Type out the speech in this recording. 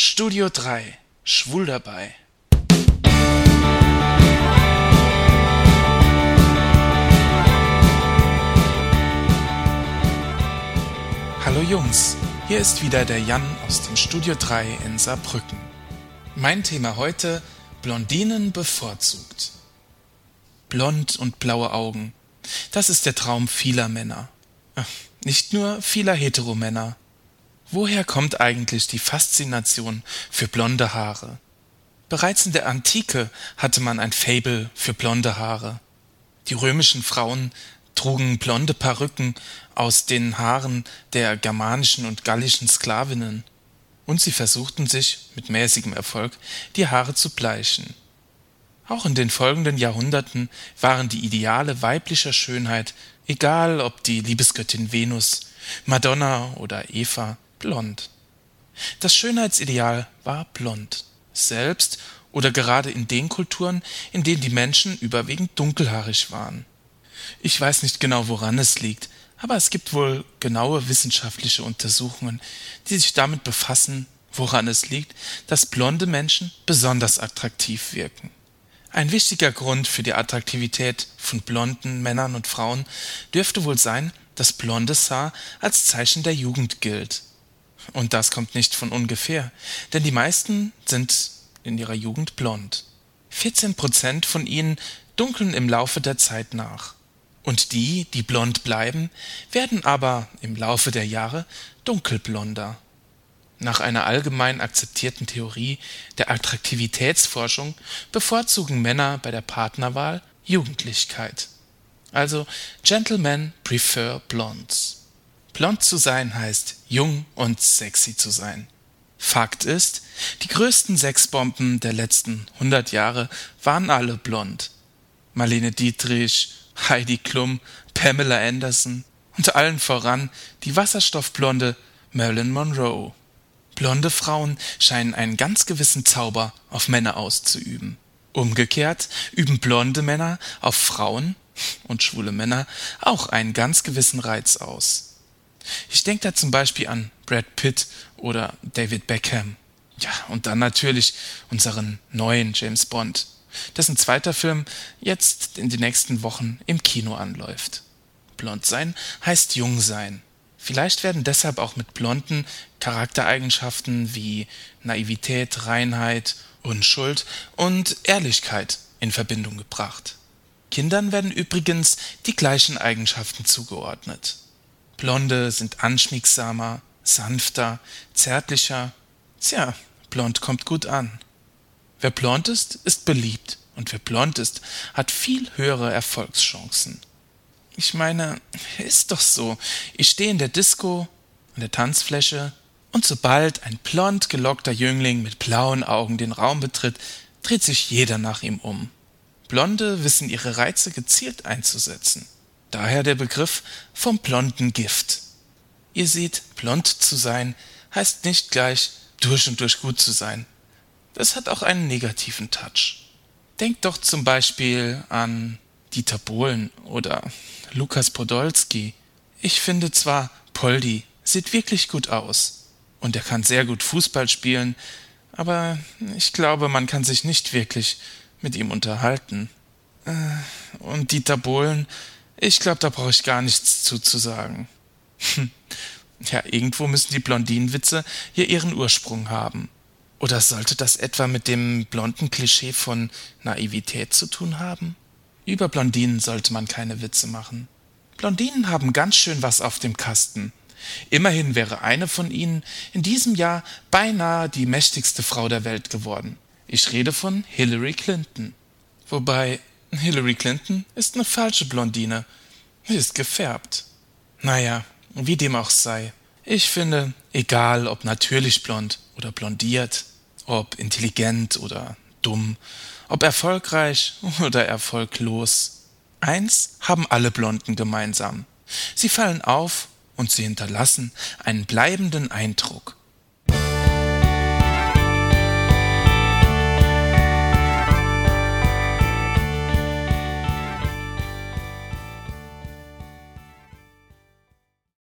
Studio 3 Schwul dabei. Hallo Jungs, hier ist wieder der Jan aus dem Studio 3 in Saarbrücken. Mein Thema heute Blondinen bevorzugt. Blond und blaue Augen. Das ist der Traum vieler Männer. Nicht nur vieler Heteromänner. Woher kommt eigentlich die Faszination für blonde Haare? Bereits in der Antike hatte man ein Fabel für blonde Haare. Die römischen Frauen trugen blonde Perücken aus den Haaren der germanischen und gallischen Sklavinnen, und sie versuchten sich, mit mäßigem Erfolg, die Haare zu bleichen. Auch in den folgenden Jahrhunderten waren die Ideale weiblicher Schönheit, egal ob die Liebesgöttin Venus, Madonna oder Eva, blond. Das Schönheitsideal war blond, selbst oder gerade in den Kulturen, in denen die Menschen überwiegend dunkelhaarig waren. Ich weiß nicht genau, woran es liegt, aber es gibt wohl genaue wissenschaftliche Untersuchungen, die sich damit befassen, woran es liegt, dass blonde Menschen besonders attraktiv wirken. Ein wichtiger Grund für die Attraktivität von blonden Männern und Frauen dürfte wohl sein, dass blondes Haar als Zeichen der Jugend gilt. Und das kommt nicht von ungefähr, denn die meisten sind in ihrer Jugend blond. 14 Prozent von ihnen dunkeln im Laufe der Zeit nach. Und die, die blond bleiben, werden aber im Laufe der Jahre dunkelblonder. Nach einer allgemein akzeptierten Theorie der Attraktivitätsforschung bevorzugen Männer bei der Partnerwahl Jugendlichkeit. Also Gentlemen prefer blondes. Blond zu sein heißt jung und sexy zu sein. Fakt ist, die größten Sexbomben der letzten hundert Jahre waren alle blond. Marlene Dietrich, Heidi Klum, Pamela Anderson und allen voran die wasserstoffblonde Marilyn Monroe. Blonde Frauen scheinen einen ganz gewissen Zauber auf Männer auszuüben. Umgekehrt üben blonde Männer auf Frauen und schwule Männer auch einen ganz gewissen Reiz aus. Ich denke da zum Beispiel an Brad Pitt oder David Beckham. Ja, und dann natürlich unseren neuen James Bond, dessen zweiter Film jetzt in den nächsten Wochen im Kino anläuft. Blond sein heißt jung sein. Vielleicht werden deshalb auch mit blonden Charaktereigenschaften wie Naivität, Reinheit, Unschuld und Ehrlichkeit in Verbindung gebracht. Kindern werden übrigens die gleichen Eigenschaften zugeordnet. Blonde sind anschmiegsamer, sanfter, zärtlicher. Tja, blond kommt gut an. Wer blond ist, ist beliebt, und wer blond ist, hat viel höhere Erfolgschancen. Ich meine, ist doch so. Ich stehe in der Disco, an der Tanzfläche, und sobald ein blond gelockter Jüngling mit blauen Augen den Raum betritt, dreht sich jeder nach ihm um. Blonde wissen ihre Reize gezielt einzusetzen. Daher der Begriff vom blonden Gift. Ihr seht, blond zu sein heißt nicht gleich durch und durch gut zu sein. Das hat auch einen negativen Touch. Denkt doch zum Beispiel an Dieter Bohlen oder Lukas Podolski. Ich finde zwar, Poldi sieht wirklich gut aus und er kann sehr gut Fußball spielen, aber ich glaube, man kann sich nicht wirklich mit ihm unterhalten. Äh, und Dieter Bohlen ich glaube, da brauche ich gar nichts zuzusagen. Hm. Ja, irgendwo müssen die Blondinenwitze hier ihren Ursprung haben. Oder sollte das etwa mit dem blonden Klischee von Naivität zu tun haben? Über Blondinen sollte man keine Witze machen. Blondinen haben ganz schön was auf dem Kasten. Immerhin wäre eine von ihnen in diesem Jahr beinahe die mächtigste Frau der Welt geworden. Ich rede von Hillary Clinton. Wobei Hillary Clinton ist eine falsche Blondine. Sie ist gefärbt. Naja, wie dem auch sei. Ich finde, egal ob natürlich blond oder blondiert, ob intelligent oder dumm, ob erfolgreich oder erfolglos, eins haben alle Blonden gemeinsam. Sie fallen auf und sie hinterlassen einen bleibenden Eindruck.